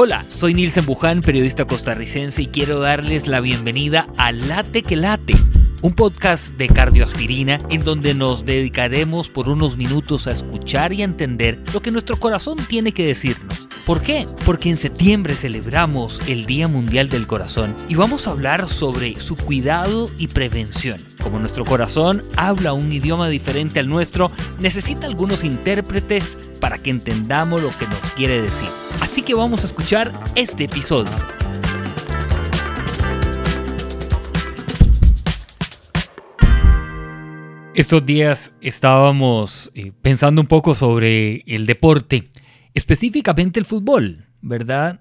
Hola, soy Nilsen Buján, periodista costarricense y quiero darles la bienvenida a Late que Late, un podcast de cardioaspirina en donde nos dedicaremos por unos minutos a escuchar y a entender lo que nuestro corazón tiene que decirnos. ¿Por qué? Porque en septiembre celebramos el Día Mundial del Corazón y vamos a hablar sobre su cuidado y prevención. Como nuestro corazón habla un idioma diferente al nuestro, necesita algunos intérpretes para que entendamos lo que nos quiere decir. Así que vamos a escuchar este episodio. Estos días estábamos eh, pensando un poco sobre el deporte específicamente el fútbol, ¿verdad?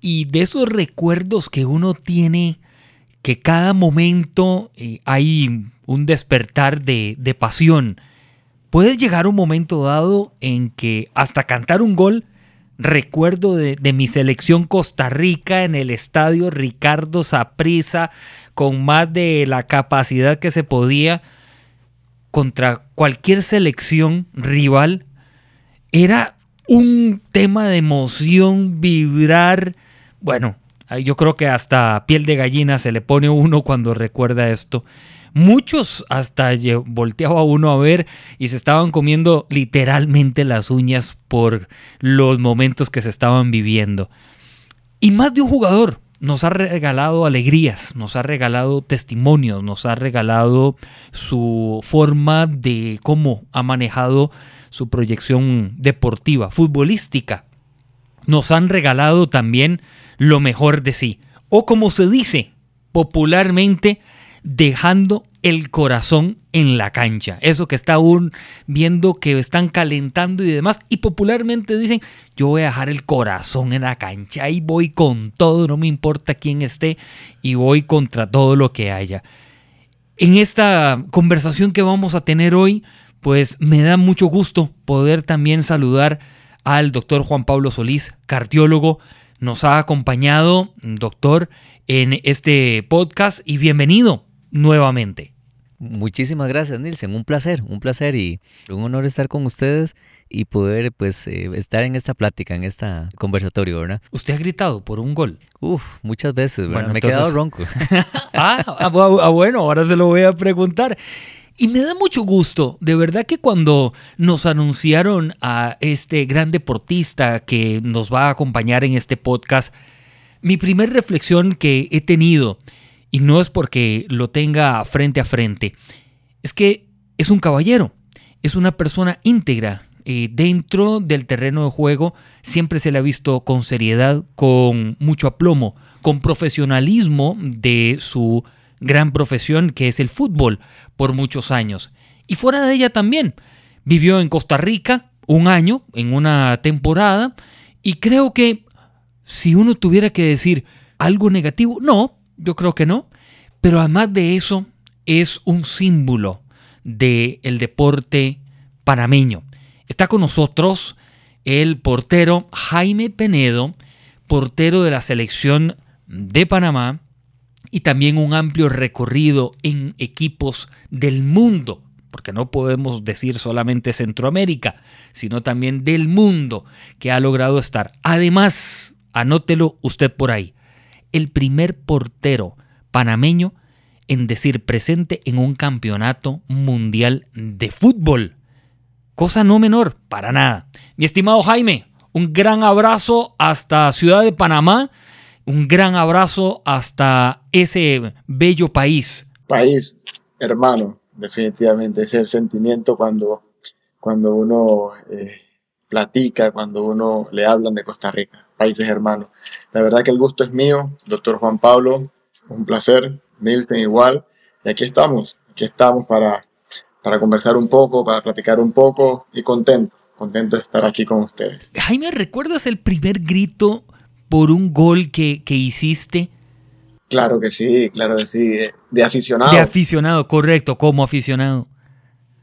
Y de esos recuerdos que uno tiene, que cada momento eh, hay un despertar de, pasión. Puede llegar un momento dado en que hasta cantar un gol, recuerdo de, de mi selección Costa Rica en el estadio Ricardo Saprissa, con más de la capacidad que se podía contra cualquier selección rival, era un tema de emoción, vibrar. Bueno, yo creo que hasta piel de gallina se le pone uno cuando recuerda esto. Muchos hasta volteaba uno a ver y se estaban comiendo literalmente las uñas por los momentos que se estaban viviendo. Y más de un jugador nos ha regalado alegrías, nos ha regalado testimonios, nos ha regalado su forma de cómo ha manejado su proyección deportiva, futbolística. Nos han regalado también lo mejor de sí, o como se dice popularmente, dejando el corazón en la cancha. Eso que está aún viendo que están calentando y demás. Y popularmente dicen, yo voy a dejar el corazón en la cancha y voy con todo, no me importa quién esté, y voy contra todo lo que haya. En esta conversación que vamos a tener hoy, pues me da mucho gusto poder también saludar al doctor Juan Pablo Solís, cardiólogo. Nos ha acompañado, doctor, en este podcast y bienvenido nuevamente. Muchísimas gracias, Nilsen. Un placer, un placer y un honor estar con ustedes y poder pues eh, estar en esta plática, en esta conversatorio, ¿verdad? Usted ha gritado por un gol. Uf, muchas veces, ¿verdad? Me he quedado ronco. Ah, ah, ah, bueno, ahora se lo voy a preguntar. Y me da mucho gusto, de verdad que cuando nos anunciaron a este gran deportista que nos va a acompañar en este podcast, mi primer reflexión que he tenido, y no es porque lo tenga frente a frente, es que es un caballero, es una persona íntegra. Eh, dentro del terreno de juego siempre se le ha visto con seriedad, con mucho aplomo, con profesionalismo de su gran profesión que es el fútbol por muchos años. Y fuera de ella también. Vivió en Costa Rica un año, en una temporada, y creo que si uno tuviera que decir algo negativo, no, yo creo que no, pero además de eso es un símbolo del el deporte panameño. Está con nosotros el portero Jaime Penedo, portero de la selección de Panamá, y también un amplio recorrido en equipos del mundo, porque no podemos decir solamente Centroamérica, sino también del mundo que ha logrado estar. Además, anótelo usted por ahí, el primer portero panameño en decir presente en un campeonato mundial de fútbol. Cosa no menor, para nada. Mi estimado Jaime, un gran abrazo hasta Ciudad de Panamá un gran abrazo hasta ese bello país. País, hermano, definitivamente, ese es el sentimiento cuando, cuando uno eh, platica, cuando uno le hablan de Costa Rica, países hermanos. La verdad que el gusto es mío, doctor Juan Pablo, un placer, Nilsen igual, y aquí estamos, aquí estamos para, para conversar un poco, para platicar un poco y contento, contento de estar aquí con ustedes. Jaime, ¿recuerdas el primer grito por un gol que, hiciste? Claro que sí, claro que sí, de aficionado. De aficionado, correcto, como aficionado.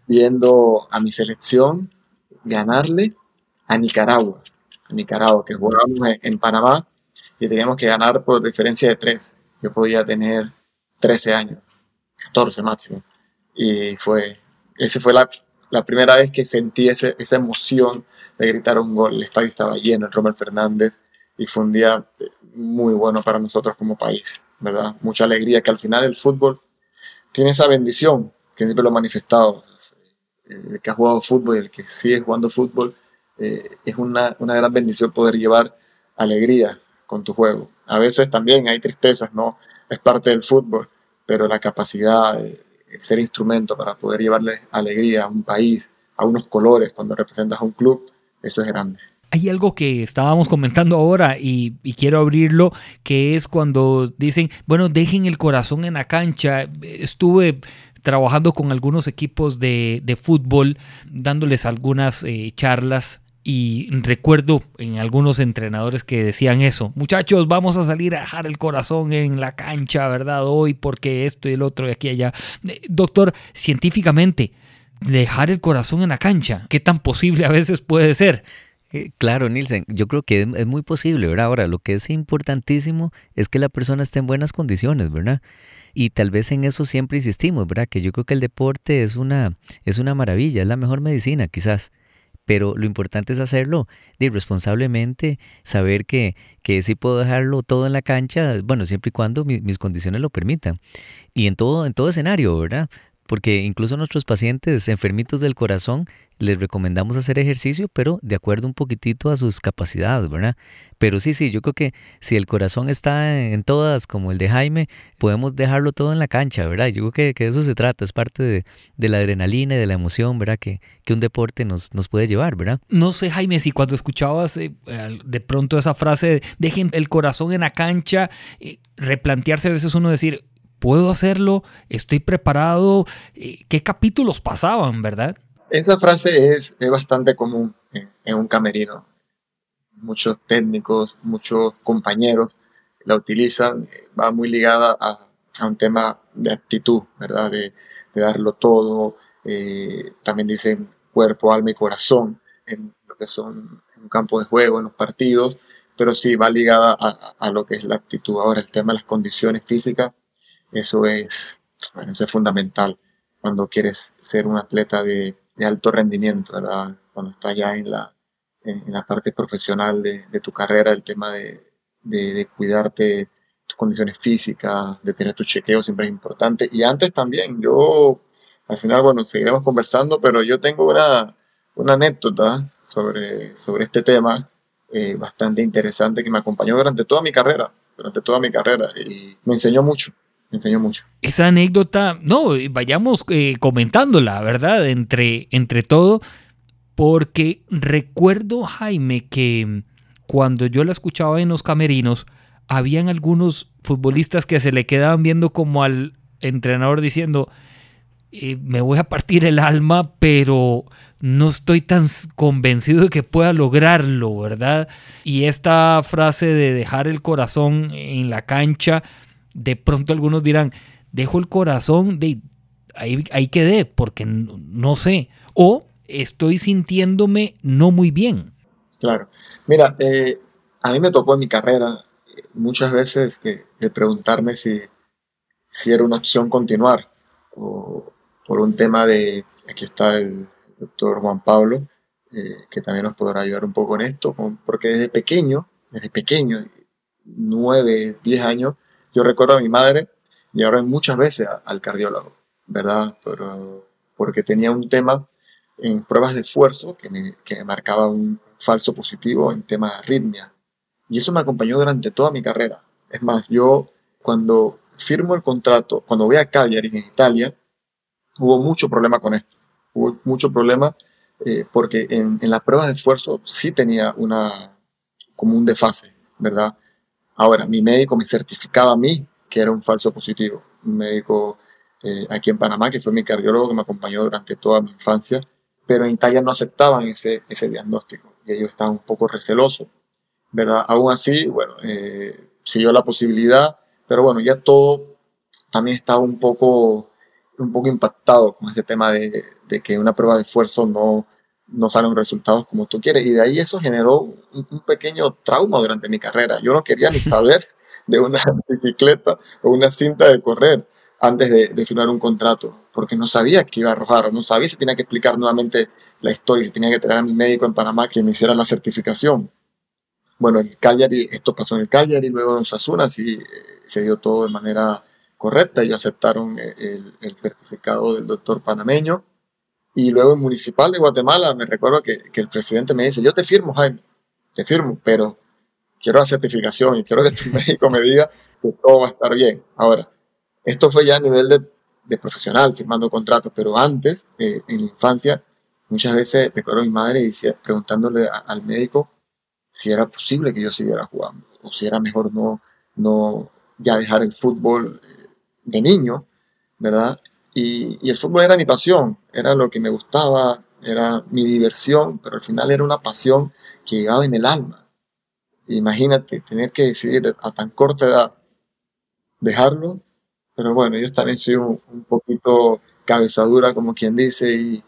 Viendo a mi selección ganarle a Nicaragua, Nicaragua, que jugábamos en, Panamá y teníamos que ganar por diferencia de tres. Yo podía tener 13 años, 14 máximo. Y fue, esa fue la, la primera vez que sentí ese, esa emoción de gritar un gol. El estadio estaba lleno, el Romel Fernández, y fue un día muy bueno para nosotros como país, ¿verdad? Mucha alegría que al final el fútbol tiene esa bendición, que siempre lo he manifestado. El que ha jugado fútbol y el que sigue jugando fútbol, eh, es una, una, gran bendición poder llevar alegría con tu juego. A veces también hay tristezas, ¿no? Es parte del fútbol, pero la capacidad de ser instrumento para poder llevarle alegría a un país, a unos colores cuando representas a un club, eso es grande. Hay algo que estábamos comentando ahora y, quiero abrirlo, que es cuando dicen, bueno, dejen el corazón en la cancha. Estuve trabajando con algunos equipos de, fútbol, dándoles algunas eh, charlas y recuerdo en algunos entrenadores que decían eso, muchachos, vamos a salir a dejar el corazón en la cancha, ¿verdad? Hoy porque esto y el otro y aquí y allá. Eh, doctor, científicamente, dejar el corazón en la cancha, ¿qué tan posible a veces puede ser? Eh, claro, Nielsen, yo creo que es, muy posible, ¿verdad? Ahora, lo que es importantísimo es que la persona esté en buenas condiciones, ¿verdad? Y tal vez en eso siempre insistimos, ¿verdad? Que yo creo que el deporte es una, es una maravilla, es la mejor medicina, quizás. Pero lo importante es hacerlo responsablemente, saber que, que sí puedo dejarlo todo en la cancha, bueno, siempre y cuando mis condiciones lo permitan. Y en todo, en todo escenario, ¿verdad? Porque incluso nuestros pacientes enfermitos del corazón les recomendamos hacer ejercicio, pero de acuerdo un poquitito a sus capacidades, ¿verdad? Pero sí, sí, yo creo que si el corazón está en todas, como el de Jaime, podemos dejarlo todo en la cancha, ¿verdad? Yo creo que, que de eso se trata, es parte de, la adrenalina y de la emoción, ¿verdad? Que, que un deporte nos, nos puede llevar, ¿verdad? No sé, Jaime, si cuando escuchabas eh, de pronto esa frase, dejen el corazón en la cancha, eh, replantearse a veces uno decir, puedo hacerlo, estoy preparado. Eh, ¿Qué capítulos pasaban, verdad? Esa frase es, bastante común en, un camerino. Muchos técnicos, muchos compañeros la utilizan, va muy ligada a, un tema de actitud, ¿verdad? De, darlo todo. Eh, también dicen cuerpo, alma y corazón en lo que son un campo de juego, en los partidos, pero sí va ligada a, a lo que es la actitud. Ahora, el tema de las condiciones físicas eso es, bueno, eso es fundamental cuando quieres ser un atleta de, alto rendimiento, ¿verdad? Cuando estás ya en la, en, la parte profesional de, tu carrera, el tema de, de, cuidarte tus condiciones físicas, de tener tu chequeo siempre es importante. Y antes también, yo, al final, bueno, seguiremos conversando, pero yo tengo una, una anécdota sobre, sobre este tema eh, bastante interesante que me acompañó durante toda mi carrera, durante toda mi carrera y me enseñó mucho enseñó mucho. Esa anécdota, no, vayamos eh, comentándola, ¿verdad? Entre, entre todo, porque recuerdo, Jaime, que cuando yo la escuchaba en los camerinos, habían algunos futbolistas que se le quedaban viendo como al entrenador diciendo, eh, me voy a partir el alma, pero no estoy tan convencido de que pueda lograrlo, ¿verdad? Y esta frase de dejar el corazón en la cancha, de pronto algunos dirán, dejo el corazón, de ahí, ahí quedé, porque no, sé. O estoy sintiéndome no muy bien. Claro. Mira, eh, a mí me tocó en mi carrera eh, muchas veces que, preguntarme si, si era una opción continuar o por un tema de, aquí está el doctor Juan Pablo, eh, que también nos podrá ayudar un poco en esto, porque desde pequeño, desde pequeño, nueve, diez años, yo recuerdo a mi madre llevarme muchas veces al cardiólogo, ¿verdad? Pero, porque tenía un tema en pruebas de esfuerzo que me, que marcaba un falso positivo en temas de arritmia. Y eso me acompañó durante toda mi carrera. Es más, yo cuando firmo el contrato, cuando voy a Cagliari en Italia, hubo mucho problema con esto. Hubo mucho problema eh, porque en, en, las pruebas de esfuerzo sí tenía una, como un desfase, ¿verdad? Ahora, mi médico me certificaba a mí que era un falso positivo. Un médico eh, aquí en Panamá, que fue mi cardiólogo que me acompañó durante toda mi infancia, pero en Italia no aceptaban ese, ese diagnóstico y ellos estaban un poco recelosos, ¿verdad? Aún así, bueno, eh, siguió la posibilidad, pero bueno, ya todo también estaba un poco, un poco impactado con este tema de, de que una prueba de esfuerzo no, no salen resultados como tú quieres. Y de ahí eso generó un, pequeño trauma durante mi carrera. Yo no quería ni saber de una bicicleta o una cinta de correr antes de, firmar un contrato, porque no sabía que iba a arrojar, no sabía si tenía que explicar nuevamente la historia, si tenía que traer a mi médico en Panamá que me hiciera la certificación. Bueno, el Cagliari, esto pasó en el Cagliari, luego en Sasuna, sí eh, se dio todo de manera correcta, ellos aceptaron eh, el certificado del doctor panameño y luego en Municipal de Guatemala, me recuerdo que, el presidente me dice, yo te firmo, Jaime, te firmo, pero quiero la certificación y quiero que tu médico me diga que todo va a estar bien. Ahora, esto fue ya a nivel de, profesional, firmando contratos, pero antes, eh, en la infancia, muchas veces me acuerdo mi madre decía, preguntándole al médico si era posible que yo siguiera jugando, o si era mejor no, no ya dejar el fútbol eh, de niño, ¿verdad? Y, el fútbol era mi pasión, era lo que me gustaba, era mi diversión, pero al final era una pasión que llegaba en el alma. Imagínate tener que decidir a tan corta edad dejarlo, pero bueno, yo también soy un, poquito cabezadura, como quien dice,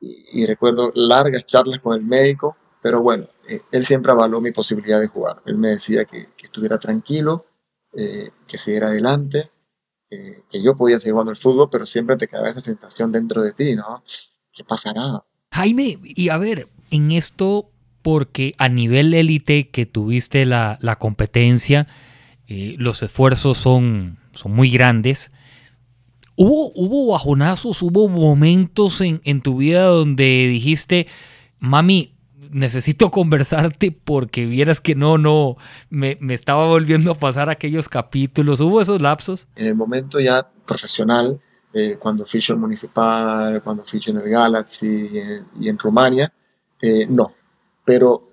y, recuerdo largas charlas con el médico, pero bueno, eh, él siempre avaló mi posibilidad de jugar. Él me decía que, estuviera tranquilo, eh, que siguiera adelante, que yo podía seguir jugando el fútbol, pero siempre te quedaba esa sensación dentro de ti, ¿no? ¿Qué pasará? Jaime, y a ver, en esto, porque a nivel élite que tuviste la, competencia, eh, los esfuerzos son, son muy grandes. ¿Hubo, ¿Hubo bajonazos, hubo momentos en, en tu vida donde dijiste, mami, necesito conversarte porque vieras que no, no, me, estaba volviendo a pasar aquellos capítulos. ¿Hubo esos lapsos? En el momento ya profesional, eh, cuando ficho en Municipal, cuando ficho en el Galaxy y en, Rumania, eh, no. Pero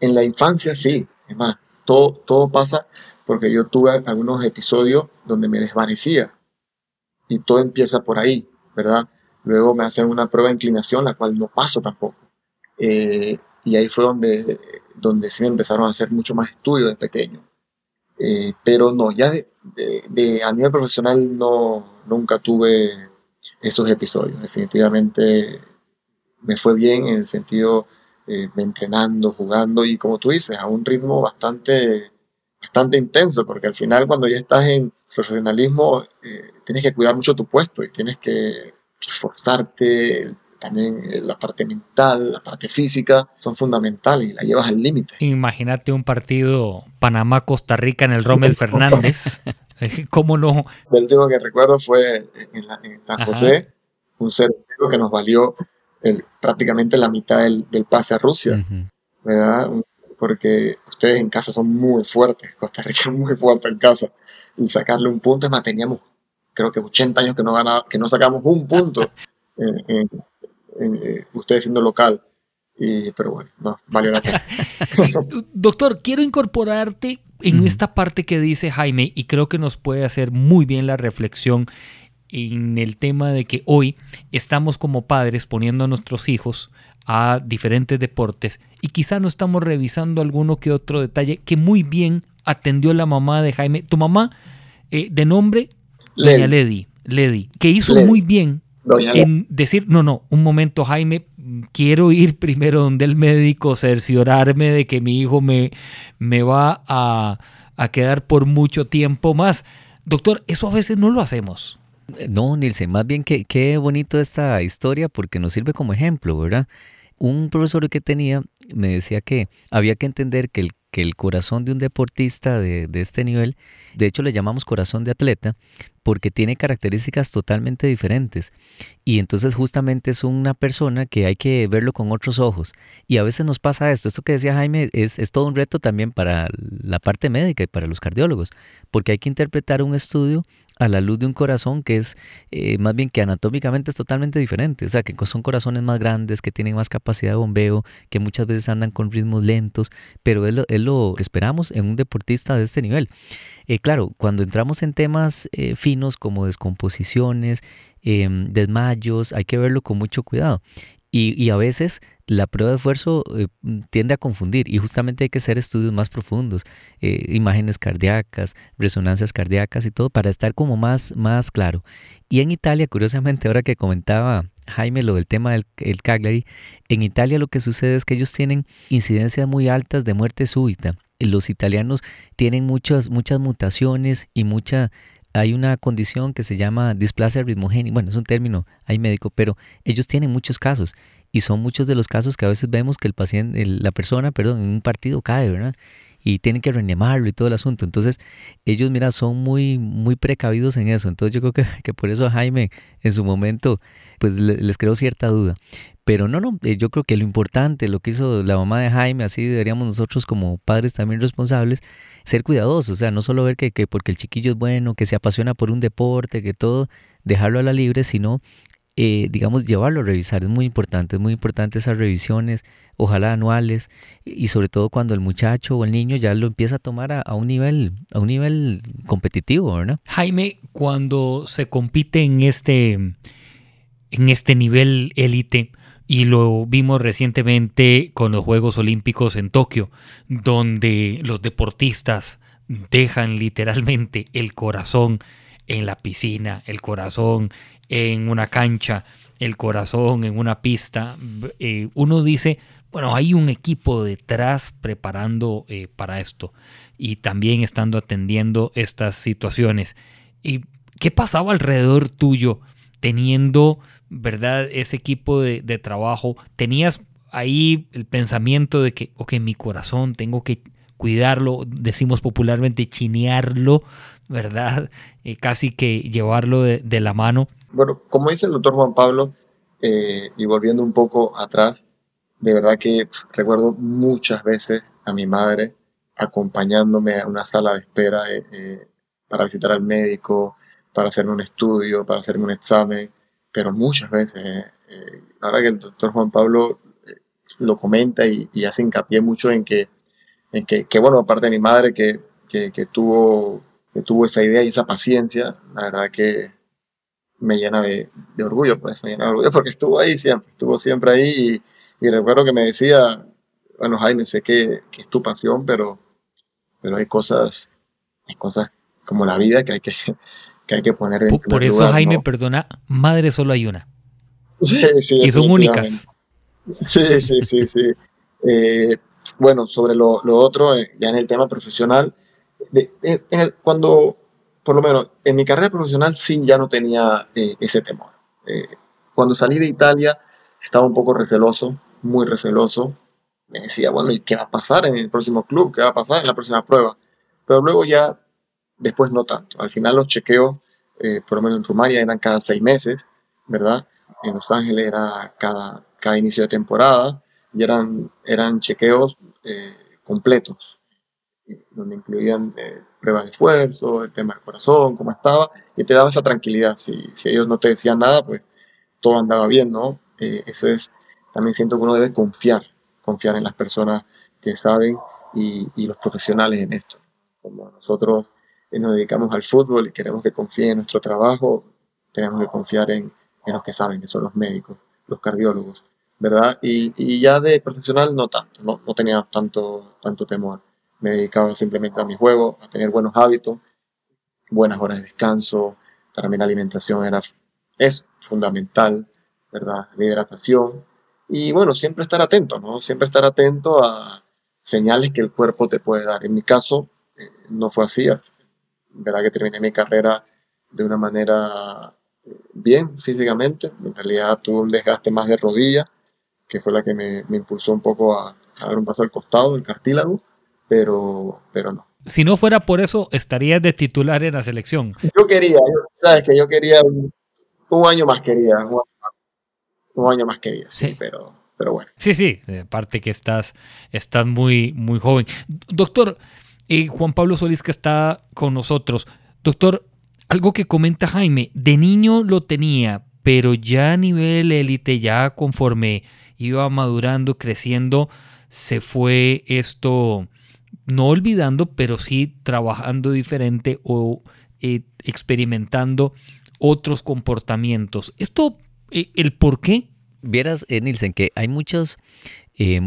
en la infancia sí, es más, todo, todo pasa porque yo tuve algunos episodios donde me desvanecía y todo empieza por ahí, ¿verdad? Luego me hacen una prueba de inclinación, la cual no paso tampoco. Eh, y ahí fue donde, donde sí me empezaron a hacer mucho más estudios de pequeño. Eh, pero no, ya de, a nivel profesional no, nunca tuve esos episodios. Definitivamente me fue bien en el sentido eh, entrenando, jugando y como tú dices, a un ritmo bastante, bastante intenso, porque al final cuando ya estás en profesionalismo eh, tienes que cuidar mucho tu puesto y tienes que esforzarte, también eh, la parte mental, la parte física son fundamentales y la llevas al límite. Imagínate un partido Panamá-Costa Rica en el Rommel Fernández. ¿Cómo no? El último que recuerdo fue en, San José, un servicio que nos valió el, prácticamente la mitad del, pase a Rusia, ¿verdad? Porque ustedes en casa son muy fuertes, Costa Rica es muy fuerte en casa, y sacarle un punto, es más, teníamos creo que 80 años que no, ganaba, que no sacamos un punto en, eh, ustedes siendo local. Y, pero bueno, no, vale la pena. Doctor, quiero incorporarte en esta parte que dice Jaime y creo que nos puede hacer muy bien la reflexión en el tema de que hoy estamos como padres poniendo a nuestros hijos a diferentes deportes y quizá no estamos revisando alguno que otro detalle que muy bien atendió la mamá de Jaime. Tu mamá, eh, de nombre, Lady, Lady, que hizo muy bien en decir, no, no, un momento, Jaime, quiero ir primero donde el médico, cerciorarme de que mi hijo me, me va a, quedar por mucho tiempo más. Doctor, eso a veces no lo hacemos. No, Nilsen, más bien que qué bonito esta historia porque nos sirve como ejemplo, ¿verdad? Un profesor que tenía me decía que había que entender que el que el corazón de un deportista de, este nivel, de hecho le llamamos corazón de atleta, porque tiene características totalmente diferentes. Y entonces justamente es una persona que hay que verlo con otros ojos. Y a veces nos pasa esto. Esto que decía Jaime es, es todo un reto también para la parte médica y para los cardiólogos, porque hay que interpretar un estudio a la luz de un corazón que es eh, más bien que anatómicamente es totalmente diferente. O sea, que son corazones más grandes, que tienen más capacidad de bombeo, que muchas veces andan con ritmos lentos, pero es lo, que esperamos en un deportista de este nivel. Eh, claro, cuando entramos en temas eh, finos como descomposiciones, em, desmayos, hay que verlo con mucho cuidado. Y, a veces la prueba de esfuerzo eh, tiende a confundir y justamente hay que hacer estudios más profundos, eh, imágenes cardíacas, resonancias cardíacas y todo para estar como más, más claro. Y en Italia, curiosamente, ahora que comentaba Jaime lo del tema del el Cagliari, en Italia lo que sucede es que ellos tienen incidencias muy altas de muerte súbita. Los italianos tienen muchas, muchas mutaciones y mucha hay una condición que se llama displasia ritmogénica, bueno, es un término hay médico, pero ellos tienen muchos casos y son muchos de los casos que a veces vemos que el paciente, la persona, perdón, en un partido cae, ¿verdad? Y tienen que reanimarlo y todo el asunto. Entonces, ellos, mira, son muy, muy precavidos en eso. Entonces, yo creo que, que por eso a Jaime en su momento, pues les creó cierta duda. Pero no, no, eh, yo creo que lo importante, lo que hizo la mamá de Jaime, así deberíamos nosotros como padres también responsables, ser cuidadosos, o sea, no solo ver que, que porque el chiquillo es bueno, que se apasiona por un deporte, que todo, dejarlo a la libre, sino eh, digamos, llevarlo a revisar. Es muy importante, es muy importante esas revisiones, ojalá anuales, y sobre todo cuando el muchacho o el niño ya lo empieza a tomar a, un nivel, a un nivel competitivo, ¿verdad? Jaime, cuando se compite en este, en este nivel élite, y lo vimos recientemente con los Juegos Olímpicos en Tokio, donde los deportistas dejan literalmente el corazón en la piscina, el corazón en una cancha, el corazón en una pista. Eh, uno dice, bueno, hay un equipo detrás preparando eh, para esto y también estando atendiendo estas situaciones. ¿Y qué pasaba alrededor tuyo teniendo ¿verdad? Ese equipo de, trabajo, tenías ahí el pensamiento de que, ok, mi corazón, tengo que cuidarlo, decimos popularmente chinearlo, ¿verdad? Eh, casi que llevarlo de, la mano. Bueno, como dice el doctor Juan Pablo, eh, y volviendo un poco atrás, de verdad que recuerdo muchas veces a mi madre acompañándome a una sala de espera eh, para visitar al médico, para hacerme un estudio, para hacerme un examen pero muchas veces. Eh, eh, ahora que el doctor Juan Pablo eh, lo comenta y, hace hincapié mucho en que, en que, bueno, aparte de mi madre que, que, tuvo, que tuvo esa idea y esa paciencia, la verdad que me llena de, orgullo, pues me llena de orgullo porque estuvo ahí siempre, estuvo siempre ahí y, recuerdo que me decía, bueno Jaime, sé que, que, es tu pasión, pero, pero hay cosas, hay cosas como la vida que hay que, que hay que poner en Por, por eso, Jaime, perdona, madre solo hay una. Sí, sí. Y son únicas. Sí, sí, sí, sí. Eh, bueno, sobre lo, lo, otro, eh, ya en el tema profesional, en el, cuando, por lo menos en mi carrera profesional sí ya no tenía eh, ese temor. cuando salí de Italia estaba un poco receloso, muy receloso. Me decía, bueno, ¿y qué va a pasar en el próximo club? ¿Qué va a pasar en la próxima prueba? Pero luego ya después no tanto. Al final los chequeos, eh, por lo menos en Rumania, eran cada seis meses, ¿verdad? En Los Ángeles era cada, cada inicio de temporada y eran, eran chequeos eh, completos, donde incluían eh, pruebas de esfuerzo, el tema del corazón, cómo estaba, y te daba esa tranquilidad. Si, ellos no te decían nada, pues todo andaba bien, ¿no? eso es, también siento que uno debe confiar, confiar en las personas que saben y, los profesionales en esto. Como nosotros nos dedicamos al fútbol y queremos que confíen en nuestro trabajo, tenemos que confiar en, en los que saben, que son los médicos, los cardiólogos, ¿verdad? Y, y ya de profesional no tanto, no, no, tenía tanto, tanto temor. Me dedicaba simplemente a mi juego, a tener buenos hábitos, buenas horas de descanso, para mí la alimentación era, es fundamental, ¿verdad? La hidratación. Y bueno, siempre estar atento, ¿no? Siempre estar atento a señales que el cuerpo te puede dar. En mi caso, eh, no fue así verdad que terminé mi carrera de una manera eh, bien físicamente. En realidad tuve un desgaste más de rodilla, que fue la que me, impulsó un poco a, dar un paso al costado, el cartílago, pero, pero no. Si no fuera por eso, estarías de titular en la selección. Yo quería, sabes que yo quería un, año más quería, un año, más quería, sí, pero, pero bueno. Sí, sí, aparte que estás, estás muy, muy joven. Doctor, y Juan Pablo Solís que está con nosotros. Doctor, algo que comenta Jaime, de niño lo tenía, pero ya a nivel élite, ya conforme iba madurando, creciendo, se fue esto no olvidando, pero sí trabajando diferente o eh, experimentando otros comportamientos. Esto, eh, el por qué Vieras, eh, Nielsen, que hay muchos,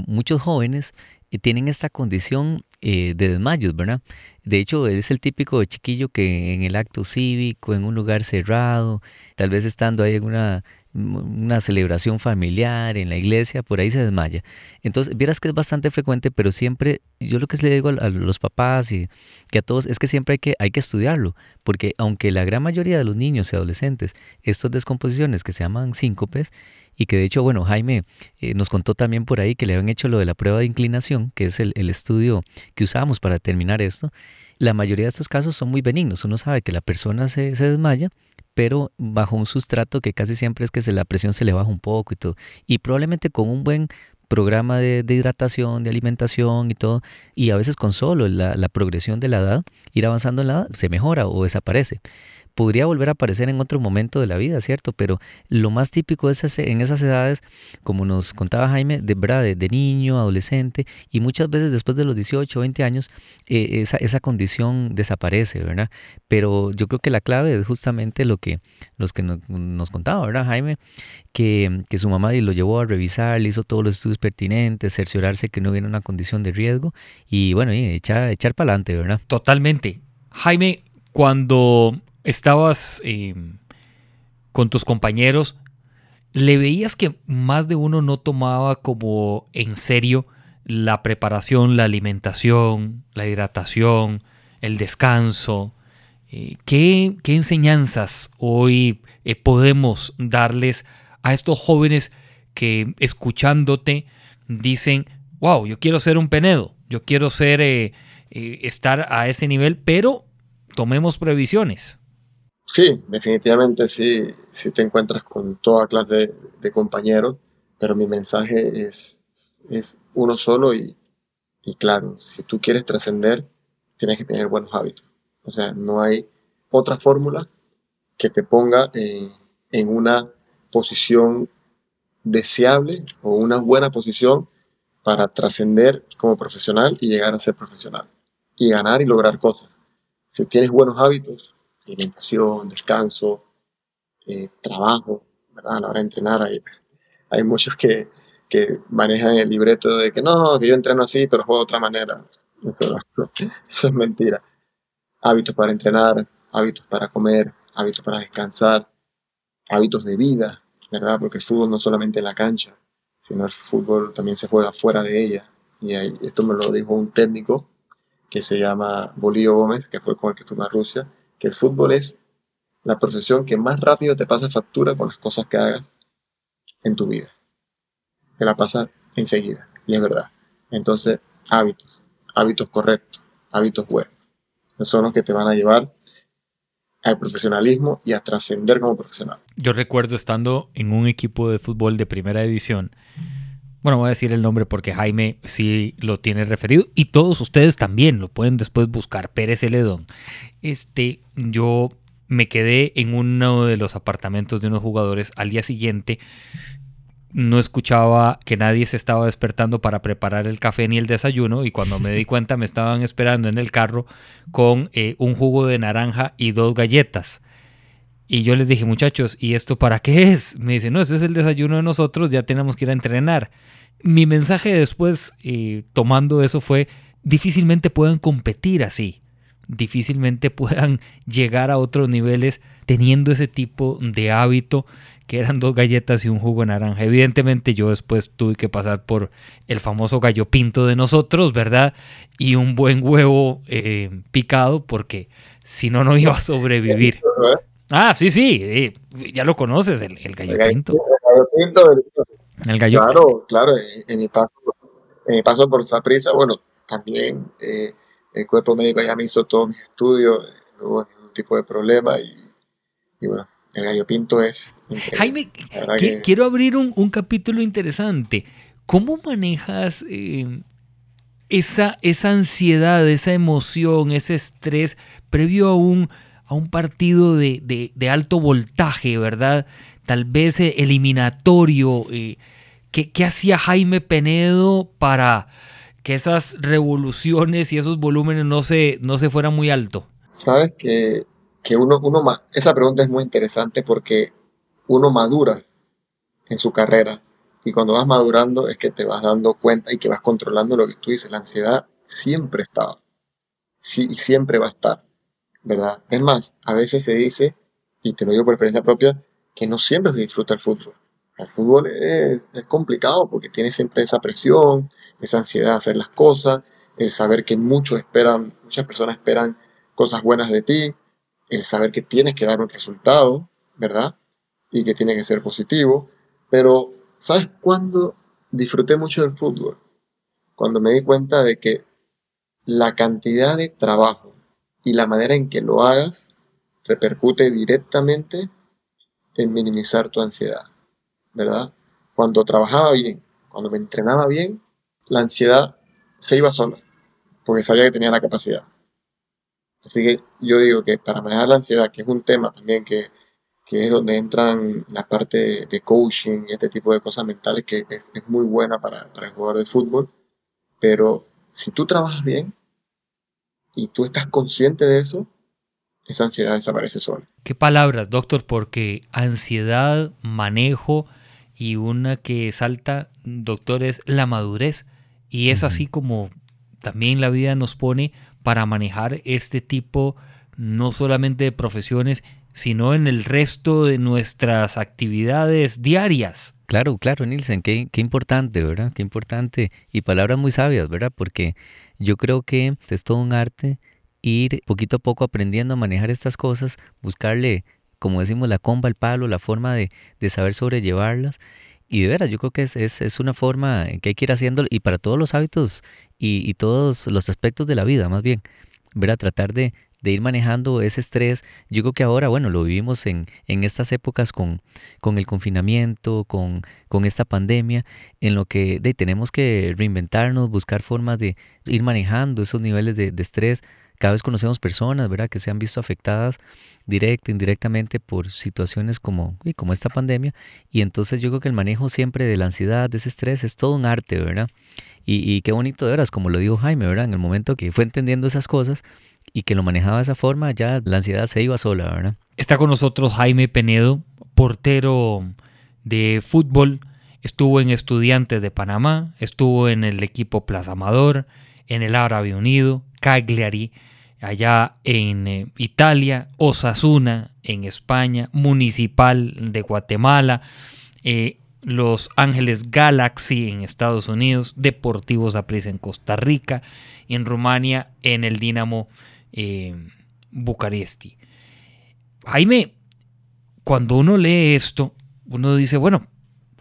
muchos jóvenes que tienen esta condición de desmayos, ¿verdad? De hecho, es el típico chiquillo que en el acto cívico, en un lugar cerrado, tal vez estando ahí en una una celebración familiar en la iglesia, por ahí se desmaya. Entonces, vieras que es bastante frecuente, pero siempre, yo lo que le digo a los papás y que a todos es que siempre hay que, hay que estudiarlo, porque aunque la gran mayoría de los niños y adolescentes, estas descomposiciones que se llaman síncopes, y que de hecho, bueno, Jaime eh, nos contó también por ahí que le habían hecho lo de la prueba de inclinación, que es el, estudio que usamos para determinar esto, la mayoría de estos casos son muy benignos. Uno sabe que la persona se desmaya pero bajo un sustrato que casi siempre es que la presión se le baja un poco y todo. Y probablemente con un buen programa de, hidratación, de alimentación y todo, y a veces con solo la, la progresión de la edad, ir avanzando en la edad, se mejora o desaparece podría volver a aparecer en otro momento de la vida, ¿cierto? Pero lo más típico es en esas edades, como nos contaba Jaime, de, ¿verdad? De, niño, adolescente, y muchas veces después de los 18 o 20 años, eh, esa, esa, condición desaparece, ¿verdad? Pero yo creo que la clave es justamente lo que, los que nos, contaba, ¿verdad, Jaime? Que, que, su mamá lo llevó a revisar, le hizo todos los estudios pertinentes, cerciorarse que no hubiera una condición de riesgo, y bueno, y echar, echar para adelante, ¿verdad? Totalmente. Jaime, cuando estabas eh, con tus compañeros, ¿le veías que más de uno no tomaba como en serio la preparación, la alimentación, la hidratación, el descanso? Eh, ¿qué, enseñanzas hoy eh, podemos darles a estos jóvenes que escuchándote dicen, wow, yo quiero ser un Penedo, yo quiero ser, estar a ese nivel, pero tomemos previsiones? Sí, definitivamente sí, sí te encuentras con toda clase de, compañeros, pero mi mensaje es, es uno solo y, claro, si tú quieres trascender, tienes que tener buenos hábitos. O sea, no hay otra fórmula que te ponga en una posición deseable o una buena posición para trascender como profesional y llegar a ser profesional y ganar y lograr cosas. Si tienes buenos hábitos, alimentación, descanso, eh, trabajo, ¿verdad? A la hora de entrenar hay, hay muchos que, que, manejan el libreto de que no, que yo entreno así, pero juego de otra manera. Eso, eso es mentira. Hábitos para entrenar, hábitos para comer, hábitos para descansar, hábitos de vida, ¿verdad? Porque el fútbol no solamente en la cancha, sino el fútbol también se juega fuera de ella. Y esto me lo dijo un técnico que se llama Bolío Gómez, que fue con el que fue a Rusia, que el fútbol es la profesión que más rápido te pasa factura con las cosas que hagas en tu vida. Te la pasa enseguida, y es verdad. Entonces, hábitos, hábitos correctos, hábitos buenos. son los que te van a llevar al profesionalismo y a trascender como profesional. Yo recuerdo estando en un equipo de fútbol de primera división. Bueno, voy a decir el nombre porque Jaime sí lo tiene referido y todos ustedes también lo pueden después buscar, Pérez Celedón este, yo me quedé en uno de los apartamentos de unos jugadores al día siguiente. No escuchaba que nadie se estaba despertando para preparar el café ni el desayuno y cuando me di cuenta me estaban esperando en el carro con eh, un jugo de naranja y dos galletas. Y yo les dije, muchachos, ¿y esto para qué es? Me dice, no, ese es el desayuno de nosotros, ya tenemos que ir a entrenar. Mi mensaje después, eh, tomando eso, fue, difícilmente pueden competir así difícilmente puedan llegar a otros niveles teniendo ese tipo de hábito que eran dos galletas y un jugo de naranja. Evidentemente yo después tuve que pasar por el famoso gallo pinto de nosotros, ¿verdad? Y un buen huevo eh, picado porque si no, no iba a sobrevivir. Ah, sí, sí, ya lo conoces, el, gallo pinto. El gallo pinto El gallo Claro, claro, en, mi paso, en mi paso por Saprisa, bueno, también... Eh, el cuerpo médico ya me hizo todos mis estudios, no hubo ningún tipo de problema y, bueno, el gallo pinto es... Jaime, quiero abrir un, capítulo interesante. ¿Cómo manejas eh, esa, esa ansiedad, esa emoción, ese estrés previo a un, a un partido de, alto voltaje, verdad? Tal vez eh, eliminatorio. Eh, ¿qué, ¿Qué hacía Jaime Penedo para que esas revoluciones y esos volúmenes no se, no se fueran muy alto? Sabes que, que uno, uno, esa pregunta es muy interesante porque uno madura en su carrera Y cuando vas madurando es que te vas dando cuenta y que vas controlando lo que tú dices. La ansiedad siempre estaba. Sí, y siempre va a estar. ¿Verdad? Es más, a veces se dice, y te lo digo por experiencia propia, que no siempre se disfruta el fútbol. El fútbol es, complicado porque tiene siempre esa presión, esa ansiedad de hacer las cosas, el saber que muchos esperan, muchas personas esperan cosas buenas de ti, el saber que tienes que dar un resultado, ¿verdad? Y que tiene que ser positivo. Pero, ¿sabes cuándo disfruté mucho del fútbol? Cuando me di cuenta de que la cantidad de trabajo y la manera en que lo hagas repercute directamente en minimizar tu ansiedad, ¿verdad? Cuando trabajaba bien, cuando me entrenaba bien, la ansiedad se iba sola, porque sabía que tenía la capacidad. Así que yo digo que para manejar la ansiedad, que es un tema también que, es donde entran la parte de coaching y este tipo de cosas mentales, que es, muy buena para, para el jugador de fútbol, pero si tú trabajas bien y tú estás consciente de eso, esa ansiedad desaparece sola. Qué palabras, doctor, porque ansiedad, manejo y una que salta, doctor, es la madurez. Y es así como también la vida nos pone para manejar este tipo no solamente de profesiones, sino en el resto de nuestras actividades diarias. Claro, claro, Nielsen, qué, qué importante, ¿verdad? Qué importante. Y palabras muy sabias, ¿verdad? Porque yo creo que es todo un arte ir poquito a poco aprendiendo a manejar estas cosas, buscarle, como decimos, la comba, el palo, la forma de, de saber sobrellevarlas y de veras, yo creo que es, es, una forma que hay que ir haciendo y para todos los hábitos y, todos los aspectos de la vida, más bien. Ver a tratar de, ir manejando ese estrés. Yo creo que ahora, bueno, lo vivimos en, en estas épocas con, con el confinamiento, con, con esta pandemia, en lo que de, tenemos que reinventarnos, buscar formas de ir manejando esos niveles de, de estrés cada vez conocemos personas, ¿verdad?, que se han visto afectadas directa, indirectamente por situaciones como, como esta pandemia. Y entonces yo creo que el manejo siempre de la ansiedad, de ese estrés, es todo un arte, ¿verdad? Y, qué bonito de veras, como lo dijo Jaime, ¿verdad? En el momento que fue entendiendo esas cosas y que lo manejaba de esa forma, ya la ansiedad se iba sola, ¿verdad? Está con nosotros Jaime Penedo, portero de fútbol. Estuvo en Estudiantes de Panamá, estuvo en el equipo Plaza Amador, en el Árabe Unido, Cagliari, allá en eh, Italia, Osasuna en España, Municipal de Guatemala, eh, Los Ángeles Galaxy en Estados Unidos, Deportivos Saprissa en Costa Rica, en Rumania en el Dinamo eh, Bucaresti. Jaime, cuando uno lee esto, uno dice, bueno,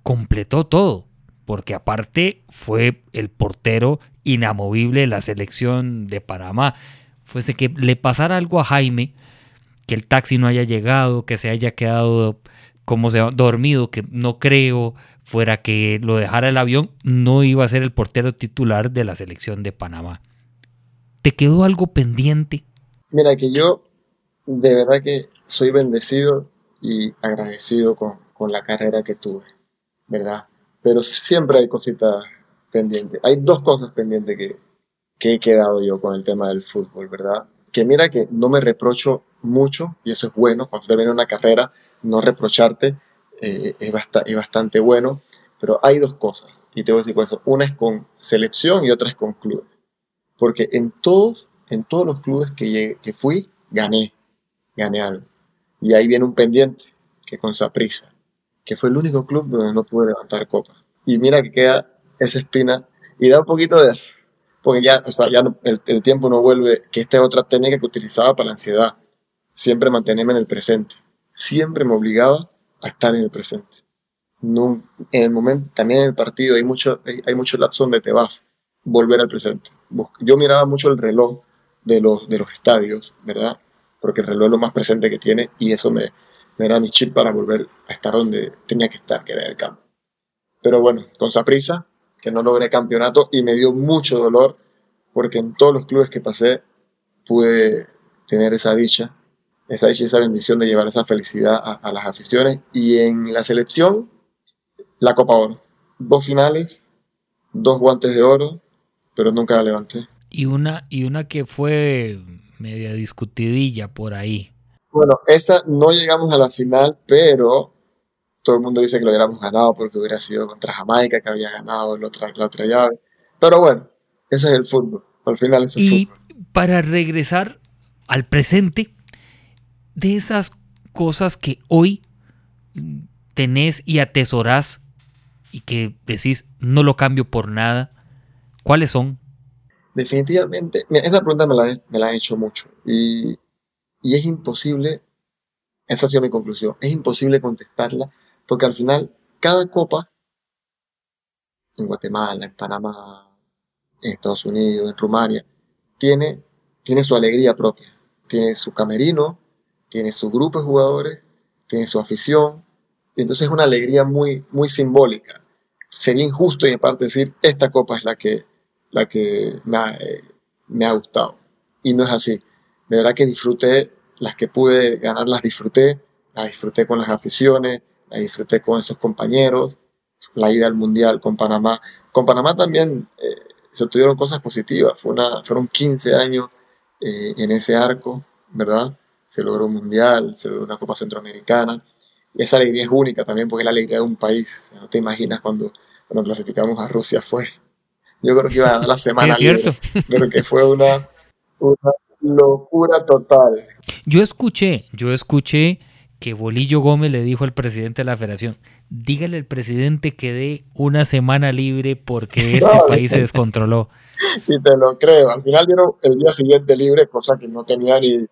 completó todo, porque aparte fue el portero inamovible de la selección de Panamá fuese que le pasara algo a Jaime, que el taxi no haya llegado, que se haya quedado como se dormido, que no creo fuera que lo dejara el avión, no iba a ser el portero titular de la selección de Panamá. ¿Te quedó algo pendiente? Mira, que yo de verdad que soy bendecido y agradecido con, con la carrera que tuve, ¿verdad? Pero siempre hay cositas pendientes. Hay dos cosas pendientes que, que he quedado yo con el tema del fútbol, ¿verdad? Que mira que no me reprocho mucho, y eso es bueno, cuando termina una carrera, no reprocharte eh, es, es, bastante bueno, pero hay dos cosas, y te voy a decir cuáles Una es con selección y otra es con clubes. Porque en todos, en todos los clubes que, fui, gané, gané algo. Y ahí viene un pendiente, que con Saprisa, que fue el único club donde no pude levantar copa. Y mira que queda esa espina, y da un poquito de porque ya, o sea, ya el, tiempo no vuelve, que esta es otra técnica que utilizaba para la ansiedad, siempre mantenerme en el presente, siempre me obligaba a estar en el presente. No, en el momento, también en el partido hay mucho, hay, mucho lapso donde te vas, volver al presente. Yo miraba mucho el reloj de los, de los estadios, ¿verdad? Porque el reloj es lo más presente que tiene y eso me, me era mi chip para volver a estar donde tenía que estar, que era el campo. Pero bueno, con esa prisa, que no logré campeonato y me dio mucho dolor porque en todos los clubes que pasé pude tener esa dicha, esa dicha y esa bendición de llevar esa felicidad a, las aficiones. Y en la selección, la Copa Oro. Dos finales, dos guantes de oro, pero nunca la levanté. Y una, y una que fue media discutidilla por ahí. Bueno, esa no llegamos a la final, pero todo el mundo dice que lo hubiéramos ganado porque hubiera sido contra Jamaica, que había ganado la otra, la otra llave. Pero bueno, ese es el fútbol. Al final es el y fútbol. para regresar al presente, de esas cosas que hoy tenés y atesorás y que decís no lo cambio por nada, ¿cuáles son? Definitivamente, esa pregunta me la, me la han hecho mucho y, y es imposible, esa ha sido mi conclusión, es imposible contestarla porque al final cada copa, en Guatemala, en Panamá, en Estados Unidos, en Rumania, tiene, tiene su alegría propia, tiene su camerino, tiene su grupo de jugadores, tiene su afición, y entonces es una alegría muy, muy simbólica. Sería injusto y aparte decir, esta copa es la que, la que me ha, eh, me ha gustado. Y no es así. De verdad que disfruté, las que pude ganar las disfruté, las disfruté con las aficiones, las disfruté con esos compañeros, la ida al Mundial con Panamá. Con Panamá también eh, se tuvieron cosas positivas, Fue fueron 15 años eh, en ese arco, ¿verdad? Se logró un Mundial, se logró una Copa Centroamericana. Esa alegría es única también porque es la alegría de un país. No te imaginas cuando, cuando clasificamos a Rusia fue. Yo creo que iba a la semana Sí, es cierto. libre. Creo que fue una, una locura total. Yo escuché, yo escuché que Bolillo Gómez le dijo al presidente de la federación, dígale al presidente que dé una semana libre porque este No, país se descontroló. Y te lo creo. Al final dieron el día siguiente libre, cosa que no tenía ni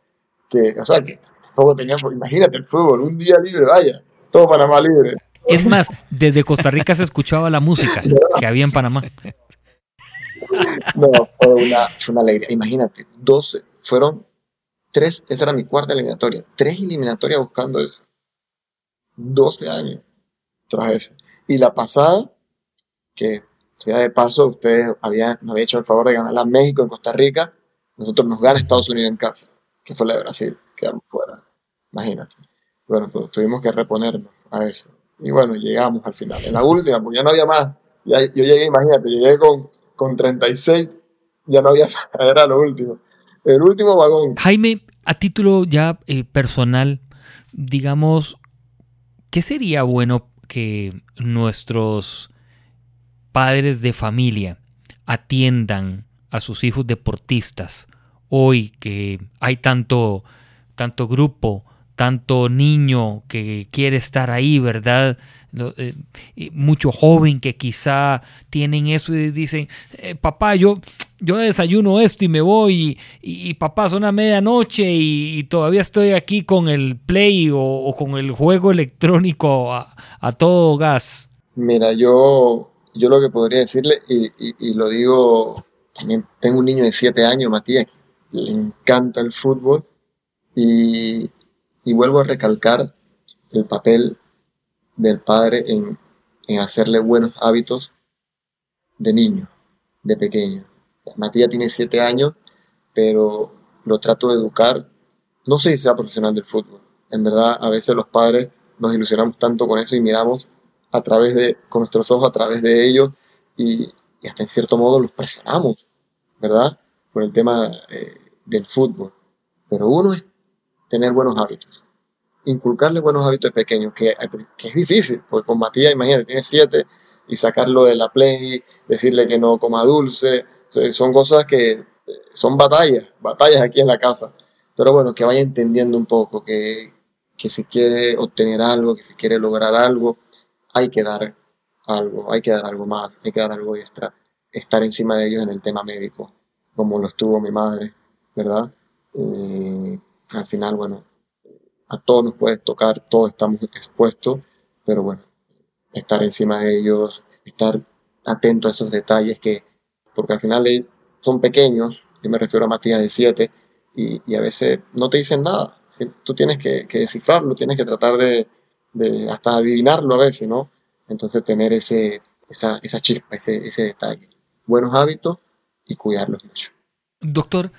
que, o sea, que tampoco tenía, imagínate el fútbol, un día libre, vaya, todo Panamá libre. Es más, desde Costa Rica se escuchaba la música que había en Panamá. No, fue una, fue una alegría. Imagínate, 12, fueron tres, esa era mi cuarta eliminatoria, tres eliminatorias buscando eso. 12 años tras ese. Y la pasada, que sea de paso, ustedes habían, nos habían hecho el favor de ganarla a México en Costa Rica, nosotros nos gana Estados Unidos en casa, que fue la de Brasil, quedamos fuera. Imagínate. Bueno, pues tuvimos que reponernos a eso. Y bueno, llegamos al final. En la última, porque ya no había más. Ya, yo llegué, imagínate, llegué con, con 36, ya no había era lo último. El último vagón. Jaime, a título ya eh, personal, digamos, ¿qué sería bueno que nuestros padres de familia atiendan a sus hijos deportistas hoy que hay tanto tanto grupo, tanto niño que quiere estar ahí, ¿verdad? Lo- eh, mucho joven que quizá tienen eso y dicen, eh, papá, yo, yo desayuno esto y me voy, y, y- papá, son a medianoche y, y todavía estoy aquí con el play o, con el juego electrónico a, todo gas. Mira, yo, yo lo que podría decirle, y, lo digo, también tengo un niño de 7 años, Matías, le encanta el fútbol, y, y vuelvo a recalcar el papel del padre en, en hacerle buenos hábitos de niño, de pequeño. Matías tiene 7 años, pero lo trato de educar, no sé si sea profesional del fútbol. En verdad, a veces los padres nos ilusionamos tanto con eso y miramos a través de, con nuestros ojos a través de ellos y, y hasta en cierto modo los presionamos, ¿verdad? Por el tema eh, del fútbol. Pero uno es tener buenos hábitos, inculcarle buenos hábitos pequeños, que, es difícil, porque con Matías, imagínate, tiene siete y sacarlo de la play, decirle que no coma dulce, son cosas que son batallas, batallas aquí en la casa. Pero bueno, que vaya entendiendo un poco que, que si quiere obtener algo, que si quiere lograr algo, hay que dar algo, hay que dar algo más, hay que dar algo extra, estar encima de ellos en el tema médico, como lo estuvo mi madre, ¿verdad? Eh, al final, bueno, a todos nos puede tocar, todos estamos expuestos, pero bueno, estar encima de ellos, estar atento a esos detalles que, porque al final son pequeños, yo me refiero a Matías de 7, y, a veces no te dicen nada, tú tienes que, que, descifrarlo, tienes que tratar de, de, hasta adivinarlo a veces, ¿no? Entonces tener ese, esa, esa chispa, ese, ese detalle, buenos hábitos y cuidarlos mucho. Doctor,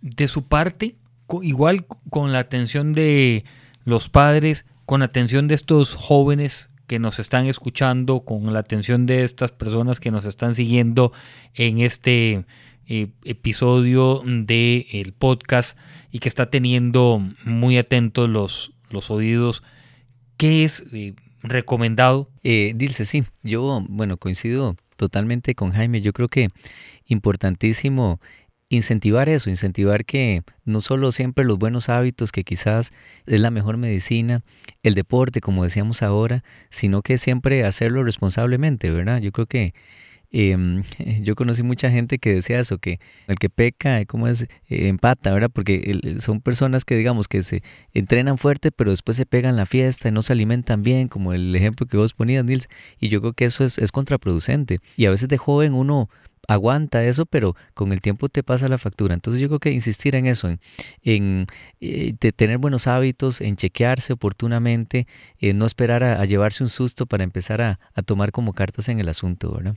de su parte, igual con la atención de los padres, con la atención de estos jóvenes que nos están escuchando, con la atención de estas personas que nos están siguiendo en este eh, episodio del el podcast y que está teniendo muy atentos los, los oídos, ¿qué es eh, recomendado. Eh, Dilce, sí, yo, bueno, coincido totalmente con Jaime. Yo creo que importantísimo incentivar eso, incentivar que no solo siempre los buenos hábitos, que quizás es la mejor medicina, el deporte, como decíamos ahora, sino que siempre hacerlo responsablemente, ¿verdad? Yo creo que em, yo conocí mucha gente que decía eso, que el que peca, ¿cómo es? Eh, empata, ¿verdad? Porque son personas que digamos que se entrenan fuerte, pero después se pegan la fiesta y no se alimentan bien, como el ejemplo que vos ponías, Nils, y yo creo que eso es, es contraproducente. Y a veces de joven uno aguanta eso, pero con el tiempo te pasa la factura. Entonces yo creo que insistir en eso, en, eh, tener buenos hábitos, en chequearse oportunamente, en no esperar a, llevarse un susto para empezar a, tomar como cartas en el asunto, ¿verdad?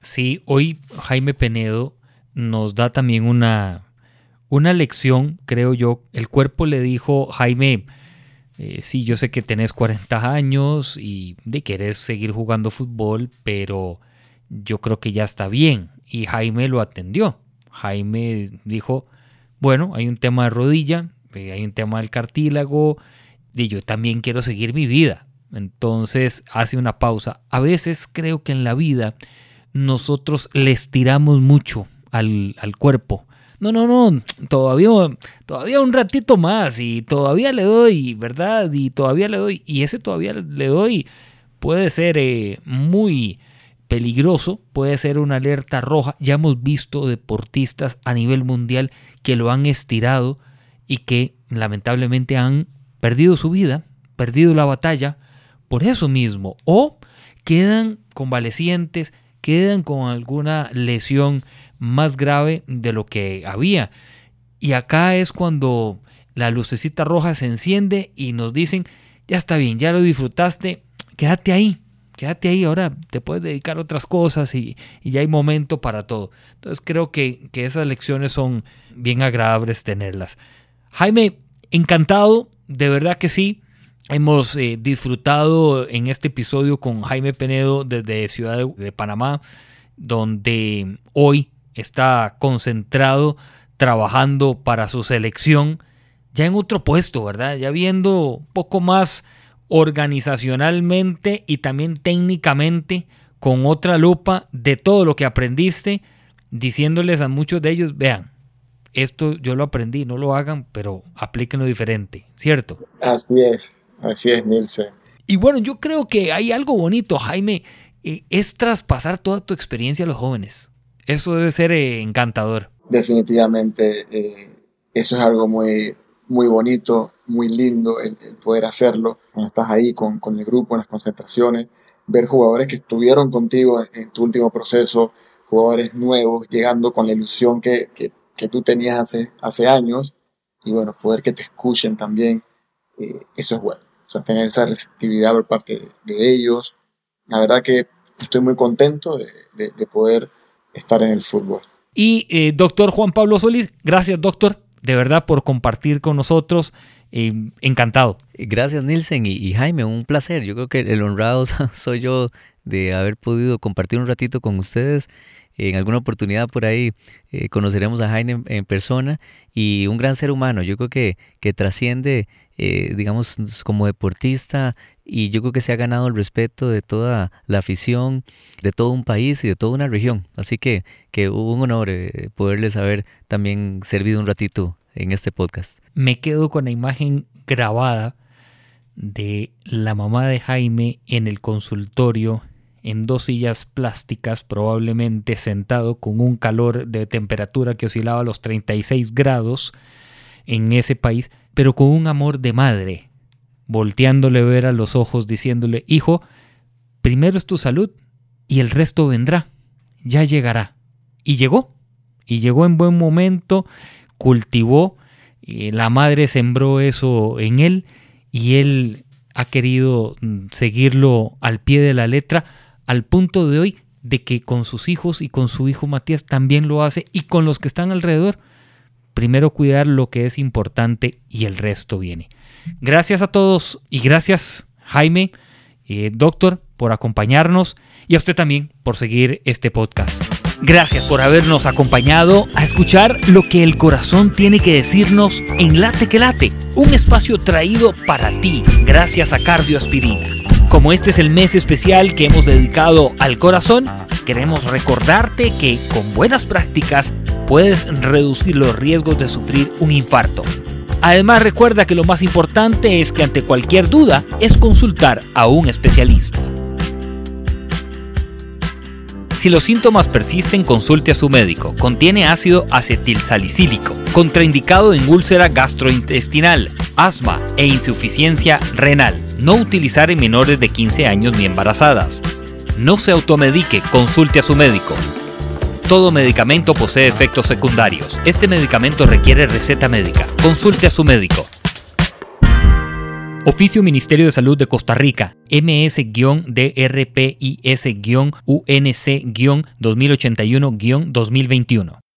Sí, hoy Jaime Penedo nos da también una, una lección, creo yo. El cuerpo le dijo, Jaime, eh, sí, yo sé que tenés 40 años y de querés seguir jugando fútbol, pero yo creo que ya está bien y Jaime lo atendió. Jaime dijo, bueno, hay un tema de rodilla, eh, hay un tema del cartílago, y yo también quiero seguir mi vida. Entonces hace una pausa. A veces creo que en la vida nosotros les tiramos mucho al, al cuerpo. No, no, no, todavía, todavía un ratito más y todavía le doy, ¿verdad? Y todavía le doy, y ese todavía le doy puede ser eh, muy peligroso, puede ser una alerta roja. Ya hemos visto deportistas a nivel mundial que lo han estirado y que lamentablemente han perdido su vida, perdido la batalla por eso mismo. O quedan convalecientes, quedan con alguna lesión más grave de lo que había. Y acá es cuando la lucecita roja se enciende y nos dicen, ya está bien, ya lo disfrutaste, quédate ahí, quédate ahí, ahora te puedes dedicar a otras cosas y, ya hay momento para todo. Entonces creo que, esas lecciones son bien agradables tenerlas. Jaime, encantado, de verdad que sí. Hemos eh, disfrutado en este episodio con Jaime Penedo desde Ciudad de, Panamá, donde hoy está concentrado trabajando para su selección, ya en otro puesto, ¿verdad? Ya viendo un poco más organizacionalmente y también técnicamente con otra lupa de todo lo que aprendiste, diciéndoles a muchos de ellos, vean, esto yo lo aprendí, no lo hagan, pero aplíquenlo diferente, ¿cierto? Así es, así es, Nilsen. Y bueno, yo creo que hay algo bonito, Jaime, eh, es traspasar toda tu experiencia a los jóvenes. Eso debe ser eh, encantador. Definitivamente, eh, eso es algo muy, muy bonito, muy lindo el, poder hacerlo. Cuando estás ahí con, con, el grupo en las concentraciones, ver jugadores que estuvieron contigo en, tu último proceso, jugadores nuevos, llegando con la ilusión que, que, tú tenías hace, hace años, y bueno, poder que te escuchen también, eh, eso es bueno. O sea, tener esa receptividad por parte de, ellos. La verdad que estoy muy contento de, de, poder estar en el fútbol. Y eh, doctor Juan Pablo Solís, gracias doctor de verdad por compartir con nosotros. Eh, encantado. Gracias Nielsen y, Jaime, un placer. Yo creo que el honrado soy yo de haber podido compartir un ratito con ustedes. En alguna oportunidad por ahí eh, conoceremos a Jaime en, persona y un gran ser humano. Yo creo que, que trasciende, eh, digamos, como deportista y yo creo que se ha ganado el respeto de toda la afición, de todo un país y de toda una región. Así que, que hubo un honor eh, poderles haber también servido un ratito en este podcast. Me quedo con la imagen grabada de la mamá de Jaime en el consultorio en dos sillas plásticas, probablemente sentado con un calor de temperatura que oscilaba a los 36 grados en ese país, pero con un amor de madre volteándole ver a los ojos, diciéndole, Hijo, primero es tu salud y el resto vendrá, ya llegará. Y llegó, y llegó en buen momento, cultivó, la madre sembró eso en él y él ha querido mm, seguirlo al pie de la letra, al punto de hoy de que con sus hijos y con su hijo Matías también lo hace y con los que están alrededor. Primero cuidar lo que es importante y el resto viene. Gracias a todos y gracias Jaime, eh, doctor, por acompañarnos y a usted también por seguir este podcast. Gracias por habernos acompañado a escuchar lo que el corazón tiene que decirnos en Late que Late, un espacio traído para ti gracias a Cardioaspirina. Como este es el mes especial que hemos dedicado al corazón, queremos recordarte que con buenas prácticas puedes reducir los riesgos de sufrir un infarto. Además recuerda que lo más importante es que ante cualquier duda es consultar a un especialista. Si los síntomas persisten, consulte a su médico. Contiene ácido acetilsalicílico, contraindicado en úlcera gastrointestinal, asma e insuficiencia renal. No utilizar en menores de 15 años ni embarazadas. No se automedique, consulte a su médico. Todo medicamento posee efectos secundarios. Este medicamento requiere receta médica. Consulte a su médico. Oficio Ministerio de Salud de Costa Rica, MS-DRPIS-UNC-2081-2021.